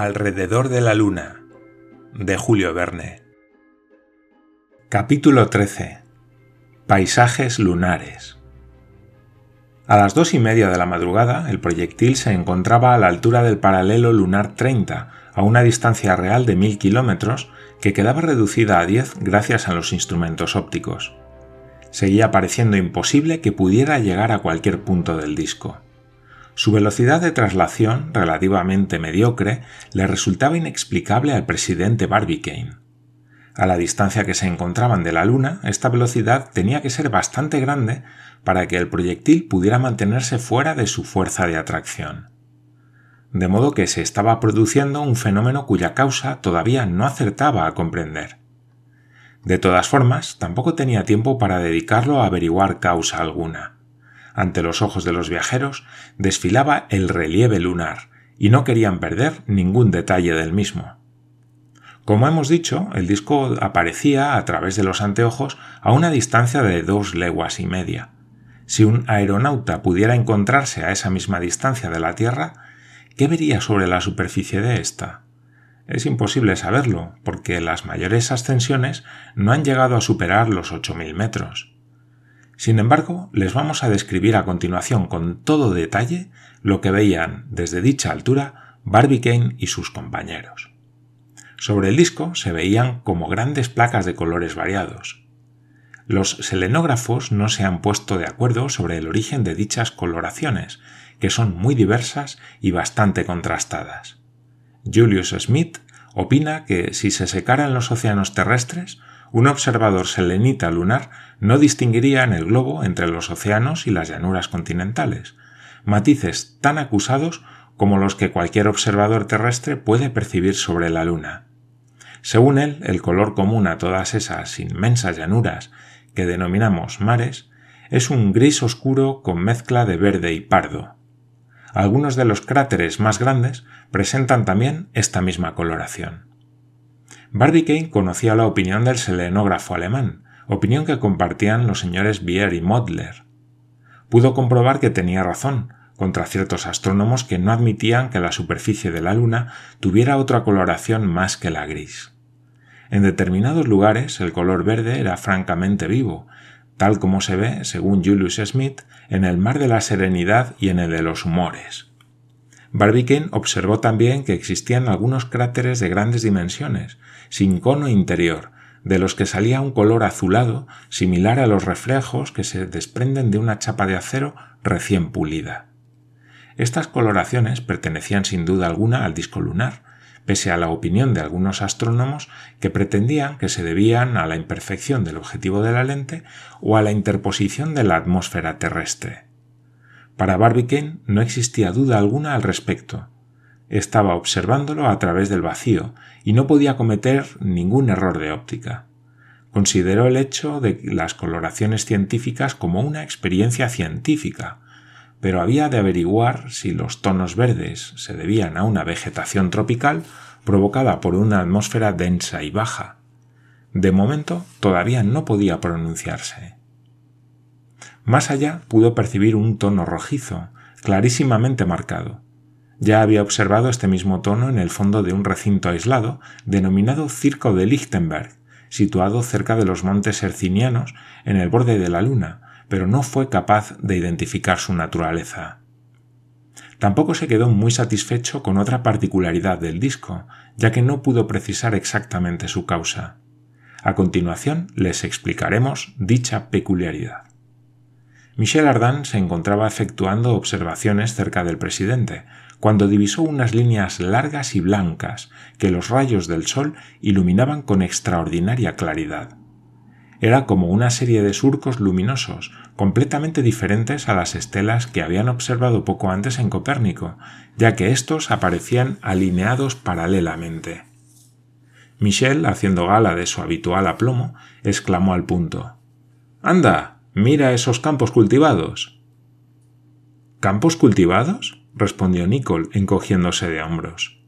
Alrededor de la Luna de Julio Verne Capítulo 13 Paisajes lunares A las dos y media de la madrugada el proyectil se encontraba a la altura del paralelo lunar 30, a una distancia real de mil kilómetros que quedaba reducida a 10 gracias a los instrumentos ópticos. Seguía pareciendo imposible que pudiera llegar a cualquier punto del disco. Su velocidad de traslación, relativamente mediocre, le resultaba inexplicable al presidente Barbicane. A la distancia que se encontraban de la Luna, esta velocidad tenía que ser bastante grande para que el proyectil pudiera mantenerse fuera de su fuerza de atracción. De modo que se estaba produciendo un fenómeno cuya causa todavía no acertaba a comprender. De todas formas, tampoco tenía tiempo para dedicarlo a averiguar causa alguna ante los ojos de los viajeros, desfilaba el relieve lunar, y no querían perder ningún detalle del mismo. Como hemos dicho, el disco aparecía a través de los anteojos a una distancia de dos leguas y media. Si un aeronauta pudiera encontrarse a esa misma distancia de la Tierra, ¿qué vería sobre la superficie de ésta? Es imposible saberlo, porque las mayores ascensiones no han llegado a superar los 8.000 metros. Sin embargo, les vamos a describir a continuación con todo detalle lo que veían desde dicha altura Barbicane y sus compañeros. Sobre el disco se veían como grandes placas de colores variados. Los selenógrafos no se han puesto de acuerdo sobre el origen de dichas coloraciones, que son muy diversas y bastante contrastadas. Julius Smith opina que si se secaran los océanos terrestres, un observador selenita lunar no distinguiría en el globo entre los océanos y las llanuras continentales, matices tan acusados como los que cualquier observador terrestre puede percibir sobre la Luna. Según él, el color común a todas esas inmensas llanuras que denominamos mares es un gris oscuro con mezcla de verde y pardo. Algunos de los cráteres más grandes presentan también esta misma coloración. Barbicane conocía la opinión del selenógrafo alemán, opinión que compartían los señores Bier y Modler. Pudo comprobar que tenía razón, contra ciertos astrónomos que no admitían que la superficie de la Luna tuviera otra coloración más que la gris. En determinados lugares el color verde era francamente vivo, tal como se ve, según Julius Smith, en el mar de la serenidad y en el de los humores. Barbicane observó también que existían algunos cráteres de grandes dimensiones, sin cono interior, de los que salía un color azulado similar a los reflejos que se desprenden de una chapa de acero recién pulida. Estas coloraciones pertenecían sin duda alguna al disco lunar, pese a la opinión de algunos astrónomos que pretendían que se debían a la imperfección del objetivo de la lente o a la interposición de la atmósfera terrestre. Para Barbicane no existía duda alguna al respecto. Estaba observándolo a través del vacío y no podía cometer ningún error de óptica. Consideró el hecho de las coloraciones científicas como una experiencia científica, pero había de averiguar si los tonos verdes se debían a una vegetación tropical provocada por una atmósfera densa y baja. De momento todavía no podía pronunciarse. Más allá pudo percibir un tono rojizo, clarísimamente marcado. Ya había observado este mismo tono en el fondo de un recinto aislado denominado Circo de Lichtenberg, situado cerca de los montes hercinianos en el borde de la Luna, pero no fue capaz de identificar su naturaleza. Tampoco se quedó muy satisfecho con otra particularidad del disco, ya que no pudo precisar exactamente su causa. A continuación les explicaremos dicha peculiaridad. Michel Ardan se encontraba efectuando observaciones cerca del presidente, cuando divisó unas líneas largas y blancas que los rayos del sol iluminaban con extraordinaria claridad. Era como una serie de surcos luminosos, completamente diferentes a las estelas que habían observado poco antes en Copérnico, ya que éstos aparecían alineados paralelamente. Michel, haciendo gala de su habitual aplomo, exclamó al punto Anda, Mira esos campos cultivados. ¿Campos cultivados? respondió Nicole, encogiéndose de hombros.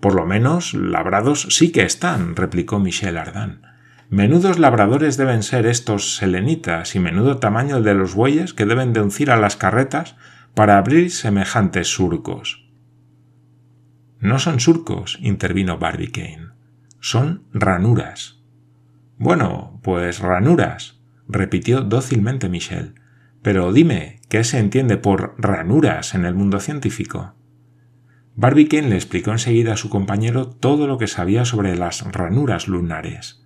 Por lo menos labrados sí que están, replicó Michel Ardan. Menudos labradores deben ser estos selenitas y menudo tamaño el de los bueyes que deben de uncir a las carretas para abrir semejantes surcos. No son surcos, intervino Barbicane. Son ranuras. Bueno, pues ranuras, repitió dócilmente Michel. Pero dime, ¿qué se entiende por ranuras en el mundo científico? Barbicane le explicó enseguida a su compañero todo lo que sabía sobre las ranuras lunares.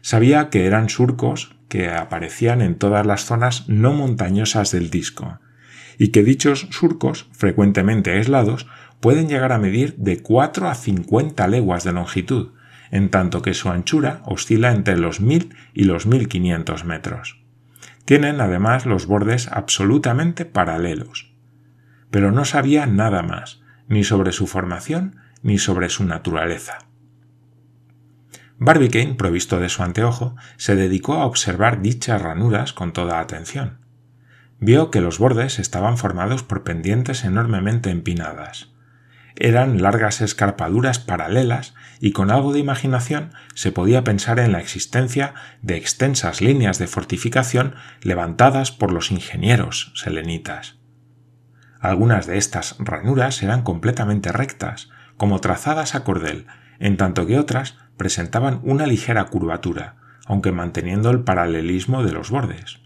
Sabía que eran surcos que aparecían en todas las zonas no montañosas del disco, y que dichos surcos, frecuentemente aislados, pueden llegar a medir de 4 a 50 leguas de longitud, en tanto que su anchura oscila entre los 1000 y los 1500 metros. Tienen además los bordes absolutamente paralelos. Pero no sabía nada más, ni sobre su formación ni sobre su naturaleza. Barbicane, provisto de su anteojo, se dedicó a observar dichas ranuras con toda atención. Vio que los bordes estaban formados por pendientes enormemente empinadas. Eran largas escarpaduras paralelas y con algo de imaginación se podía pensar en la existencia de extensas líneas de fortificación levantadas por los ingenieros selenitas. Algunas de estas ranuras eran completamente rectas, como trazadas a cordel, en tanto que otras presentaban una ligera curvatura, aunque manteniendo el paralelismo de los bordes.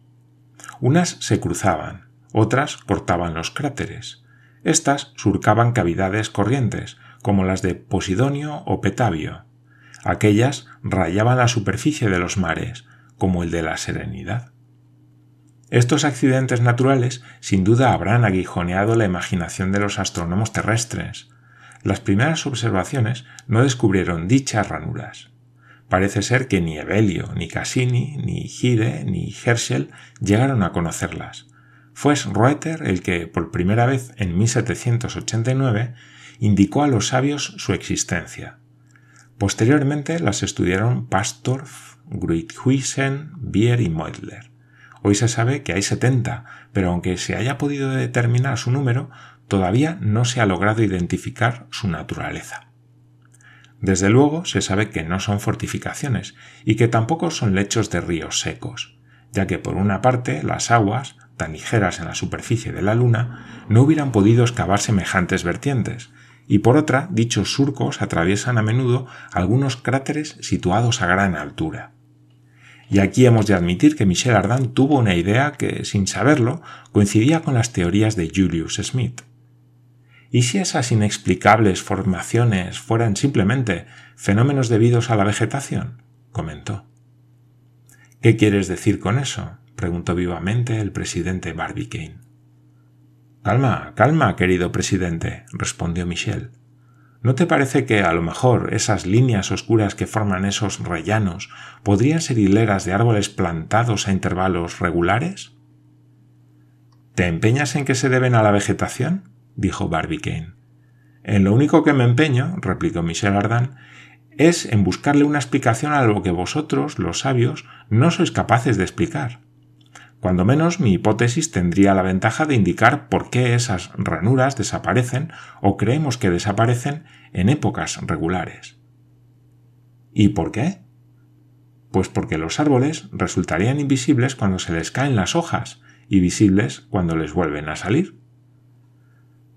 Unas se cruzaban, otras cortaban los cráteres. Estas surcaban cavidades corrientes, como las de Posidonio o Petavio. Aquellas rayaban la superficie de los mares, como el de la Serenidad. Estos accidentes naturales sin duda habrán aguijoneado la imaginación de los astrónomos terrestres. Las primeras observaciones no descubrieron dichas ranuras. Parece ser que ni Evelio, ni Cassini, ni Gire, ni Herschel llegaron a conocerlas. Fue Reuter el que, por primera vez en 1789, indicó a los sabios su existencia. Posteriormente las estudiaron Pastorff, Gruithuisen, Bier y Meutler. Hoy se sabe que hay 70, pero aunque se haya podido determinar su número, todavía no se ha logrado identificar su naturaleza. Desde luego se sabe que no son fortificaciones y que tampoco son lechos de ríos secos, ya que por una parte las aguas, tan ligeras en la superficie de la Luna, no hubieran podido excavar semejantes vertientes, y por otra dichos surcos atraviesan a menudo algunos cráteres situados a gran altura. Y aquí hemos de admitir que Michel Ardan tuvo una idea que, sin saberlo, coincidía con las teorías de Julius Smith. ¿Y si esas inexplicables formaciones fueran simplemente fenómenos debidos a la vegetación? comentó. ¿Qué quieres decir con eso? Preguntó vivamente el presidente Barbicane. Calma, calma, querido presidente, respondió Michel. ¿No te parece que a lo mejor esas líneas oscuras que forman esos rellanos podrían ser hileras de árboles plantados a intervalos regulares? ¿Te empeñas en que se deben a la vegetación? dijo Barbicane. En lo único que me empeño, replicó Michel Ardan, es en buscarle una explicación a lo que vosotros, los sabios, no sois capaces de explicar. Cuando menos mi hipótesis tendría la ventaja de indicar por qué esas ranuras desaparecen o creemos que desaparecen en épocas regulares. ¿Y por qué? Pues porque los árboles resultarían invisibles cuando se les caen las hojas y visibles cuando les vuelven a salir.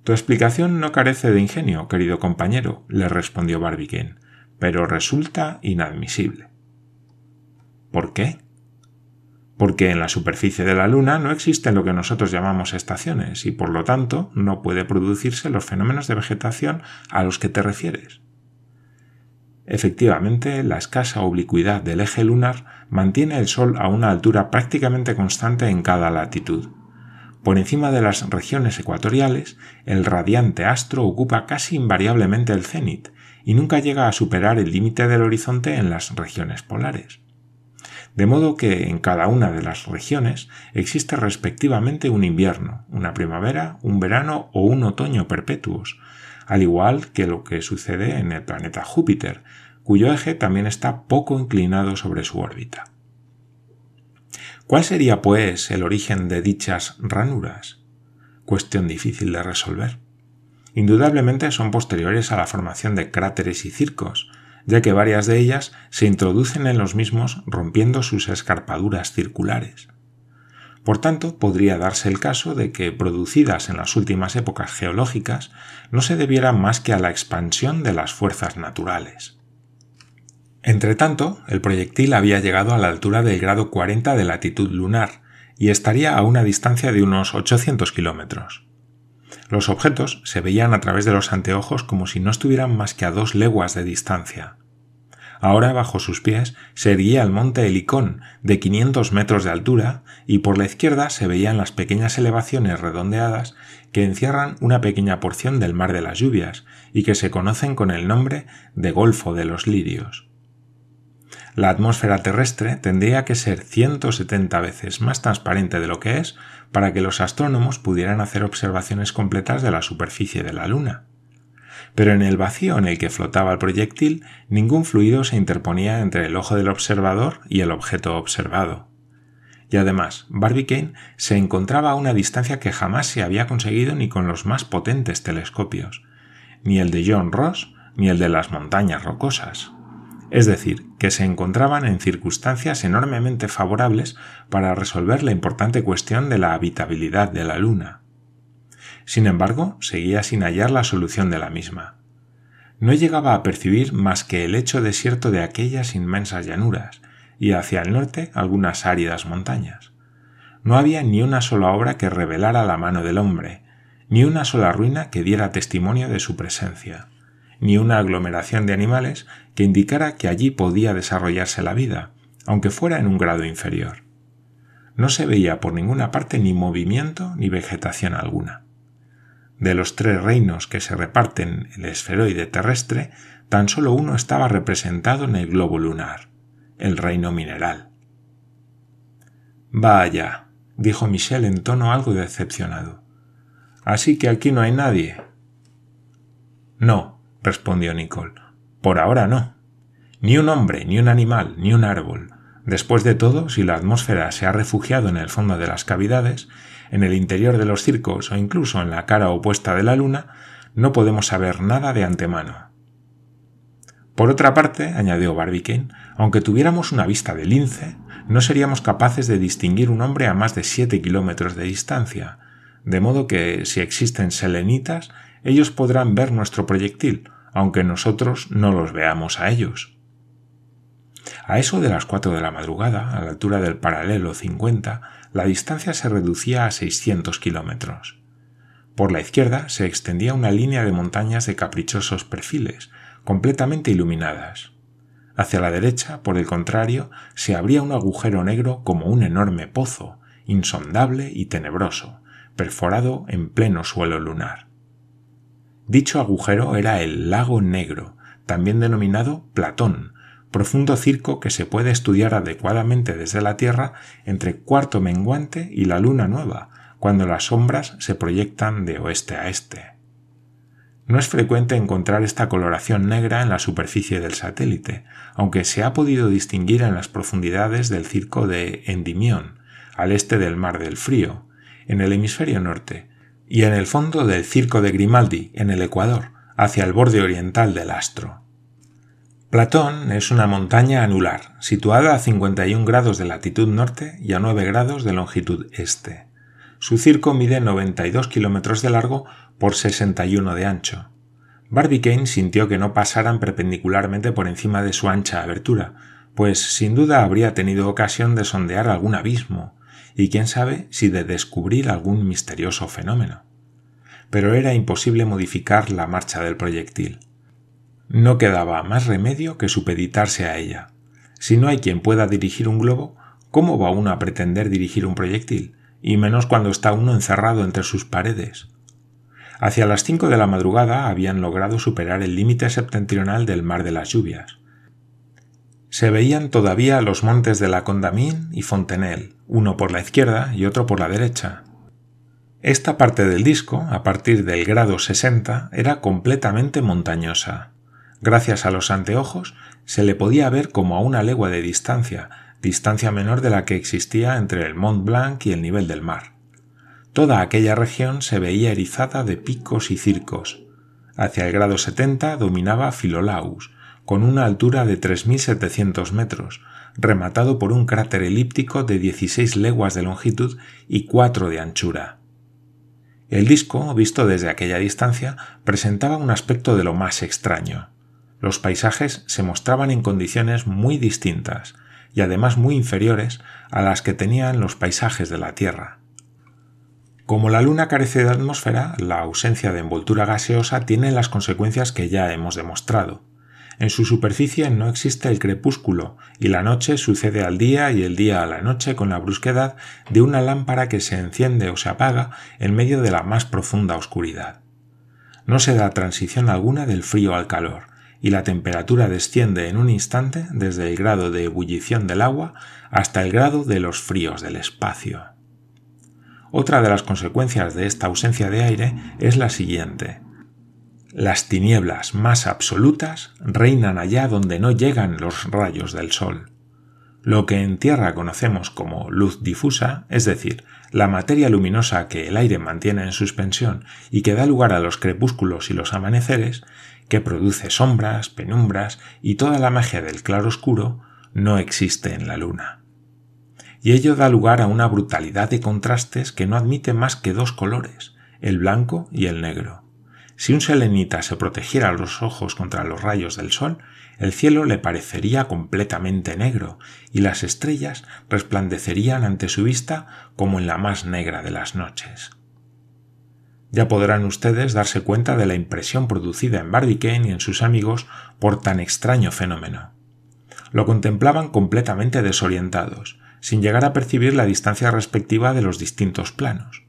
Tu explicación no carece de ingenio, querido compañero, le respondió Barbicane, pero resulta inadmisible. ¿Por qué? Porque en la superficie de la Luna no existen lo que nosotros llamamos estaciones y por lo tanto no puede producirse los fenómenos de vegetación a los que te refieres. Efectivamente, la escasa oblicuidad del eje lunar mantiene el Sol a una altura prácticamente constante en cada latitud. Por encima de las regiones ecuatoriales, el radiante astro ocupa casi invariablemente el cenit y nunca llega a superar el límite del horizonte en las regiones polares de modo que en cada una de las regiones existe respectivamente un invierno, una primavera, un verano o un otoño perpetuos, al igual que lo que sucede en el planeta Júpiter, cuyo eje también está poco inclinado sobre su órbita. ¿Cuál sería, pues, el origen de dichas ranuras? Cuestión difícil de resolver. Indudablemente son posteriores a la formación de cráteres y circos, ya que varias de ellas se introducen en los mismos rompiendo sus escarpaduras circulares. Por tanto, podría darse el caso de que, producidas en las últimas épocas geológicas, no se debieran más que a la expansión de las fuerzas naturales. Entretanto, el proyectil había llegado a la altura del grado 40 de latitud lunar y estaría a una distancia de unos 800 kilómetros. Los objetos se veían a través de los anteojos como si no estuvieran más que a dos leguas de distancia. Ahora bajo sus pies se erguía el monte Helicón, de 500 metros de altura, y por la izquierda se veían las pequeñas elevaciones redondeadas que encierran una pequeña porción del mar de las lluvias y que se conocen con el nombre de Golfo de los Lirios. La atmósfera terrestre tendría que ser 170 veces más transparente de lo que es para que los astrónomos pudieran hacer observaciones completas de la superficie de la Luna pero en el vacío en el que flotaba el proyectil ningún fluido se interponía entre el ojo del observador y el objeto observado. Y además, Barbicane se encontraba a una distancia que jamás se había conseguido ni con los más potentes telescopios, ni el de John Ross ni el de las montañas rocosas. Es decir, que se encontraban en circunstancias enormemente favorables para resolver la importante cuestión de la habitabilidad de la Luna. Sin embargo, seguía sin hallar la solución de la misma. No llegaba a percibir más que el hecho desierto de aquellas inmensas llanuras, y hacia el norte algunas áridas montañas. No había ni una sola obra que revelara la mano del hombre, ni una sola ruina que diera testimonio de su presencia, ni una aglomeración de animales que indicara que allí podía desarrollarse la vida, aunque fuera en un grado inferior. No se veía por ninguna parte ni movimiento ni vegetación alguna. De los tres reinos que se reparten el esferoide terrestre, tan solo uno estaba representado en el globo lunar, el reino mineral. Vaya, dijo Michel en tono algo decepcionado. Así que aquí no hay nadie. No, respondió Nicole. Por ahora no. Ni un hombre, ni un animal, ni un árbol. Después de todo, si la atmósfera se ha refugiado en el fondo de las cavidades, en el interior de los circos o incluso en la cara opuesta de la luna, no podemos saber nada de antemano. Por otra parte, añadió Barbicane, aunque tuviéramos una vista de lince, no seríamos capaces de distinguir un hombre a más de siete kilómetros de distancia, de modo que, si existen selenitas, ellos podrán ver nuestro proyectil, aunque nosotros no los veamos a ellos. A eso de las cuatro de la madrugada, a la altura del paralelo 50, la distancia se reducía a 600 kilómetros. Por la izquierda se extendía una línea de montañas de caprichosos perfiles, completamente iluminadas. Hacia la derecha, por el contrario, se abría un agujero negro como un enorme pozo, insondable y tenebroso, perforado en pleno suelo lunar. Dicho agujero era el lago negro, también denominado Platón, profundo circo que se puede estudiar adecuadamente desde la Tierra entre cuarto menguante y la luna nueva, cuando las sombras se proyectan de oeste a este. No es frecuente encontrar esta coloración negra en la superficie del satélite, aunque se ha podido distinguir en las profundidades del circo de Endimión, al este del Mar del Frío, en el hemisferio norte, y en el fondo del circo de Grimaldi, en el Ecuador, hacia el borde oriental del astro. Platón es una montaña anular, situada a 51 grados de latitud norte y a 9 grados de longitud este. Su circo mide 92 kilómetros de largo por 61 de ancho. Barbicane sintió que no pasaran perpendicularmente por encima de su ancha abertura, pues sin duda habría tenido ocasión de sondear algún abismo, y quién sabe si de descubrir algún misterioso fenómeno. Pero era imposible modificar la marcha del proyectil. No quedaba más remedio que supeditarse a ella. Si no hay quien pueda dirigir un globo, ¿cómo va uno a pretender dirigir un proyectil? Y menos cuando está uno encerrado entre sus paredes. Hacia las cinco de la madrugada habían logrado superar el límite septentrional del mar de las lluvias. Se veían todavía los montes de la Condamine y Fontenelle, uno por la izquierda y otro por la derecha. Esta parte del disco, a partir del grado 60, era completamente montañosa. Gracias a los anteojos se le podía ver como a una legua de distancia, distancia menor de la que existía entre el Mont Blanc y el nivel del mar. Toda aquella región se veía erizada de picos y circos. Hacia el grado 70 dominaba Philolaus, con una altura de 3.700 metros, rematado por un cráter elíptico de 16 leguas de longitud y 4 de anchura. El disco, visto desde aquella distancia, presentaba un aspecto de lo más extraño. Los paisajes se mostraban en condiciones muy distintas y además muy inferiores a las que tenían los paisajes de la Tierra. Como la Luna carece de atmósfera, la ausencia de envoltura gaseosa tiene las consecuencias que ya hemos demostrado. En su superficie no existe el crepúsculo, y la noche sucede al día y el día a la noche con la brusquedad de una lámpara que se enciende o se apaga en medio de la más profunda oscuridad. No se da transición alguna del frío al calor, y la temperatura desciende en un instante desde el grado de ebullición del agua hasta el grado de los fríos del espacio. Otra de las consecuencias de esta ausencia de aire es la siguiente. Las tinieblas más absolutas reinan allá donde no llegan los rayos del sol. Lo que en tierra conocemos como luz difusa, es decir, la materia luminosa que el aire mantiene en suspensión y que da lugar a los crepúsculos y los amaneceres, que produce sombras, penumbras y toda la magia del claroscuro, no existe en la luna y ello da lugar a una brutalidad de contrastes que no admite más que dos colores, el blanco y el negro. Si un selenita se protegiera los ojos contra los rayos del sol, el cielo le parecería completamente negro y las estrellas resplandecerían ante su vista como en la más negra de las noches. Ya podrán ustedes darse cuenta de la impresión producida en Barbicane y en sus amigos por tan extraño fenómeno. Lo contemplaban completamente desorientados, sin llegar a percibir la distancia respectiva de los distintos planos.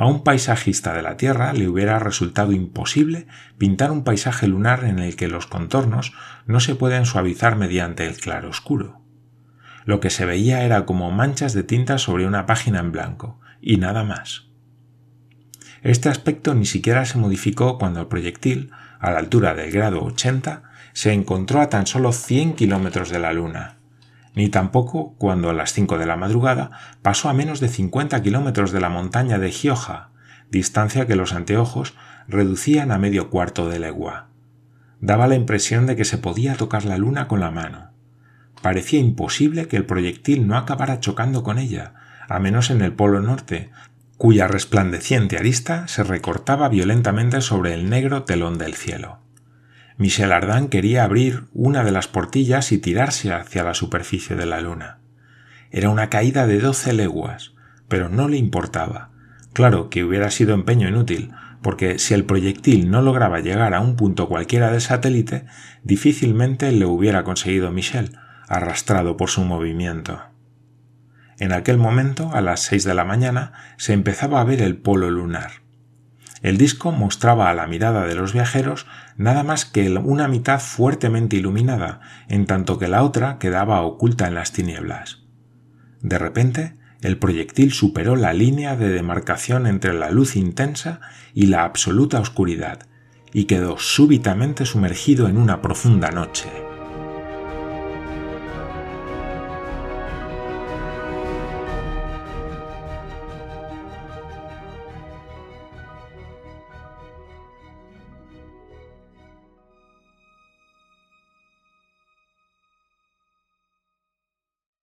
A un paisajista de la Tierra le hubiera resultado imposible pintar un paisaje lunar en el que los contornos no se pueden suavizar mediante el claroscuro. Lo que se veía era como manchas de tinta sobre una página en blanco, y nada más. Este aspecto ni siquiera se modificó cuando el proyectil, a la altura del grado 80, se encontró a tan solo 100 kilómetros de la Luna, ni tampoco cuando a las cinco de la madrugada pasó a menos de 50 kilómetros de la montaña de Gioja, distancia que los anteojos reducían a medio cuarto de legua. Daba la impresión de que se podía tocar la luna con la mano. Parecía imposible que el proyectil no acabara chocando con ella, a menos en el polo norte, cuya resplandeciente arista se recortaba violentamente sobre el negro telón del cielo. Michel Ardan quería abrir una de las portillas y tirarse hacia la superficie de la luna. Era una caída de doce leguas, pero no le importaba. Claro que hubiera sido empeño inútil, porque si el proyectil no lograba llegar a un punto cualquiera del satélite, difícilmente le hubiera conseguido Michel, arrastrado por su movimiento. En aquel momento, a las seis de la mañana, se empezaba a ver el polo lunar. El disco mostraba a la mirada de los viajeros nada más que una mitad fuertemente iluminada, en tanto que la otra quedaba oculta en las tinieblas. De repente, el proyectil superó la línea de demarcación entre la luz intensa y la absoluta oscuridad, y quedó súbitamente sumergido en una profunda noche.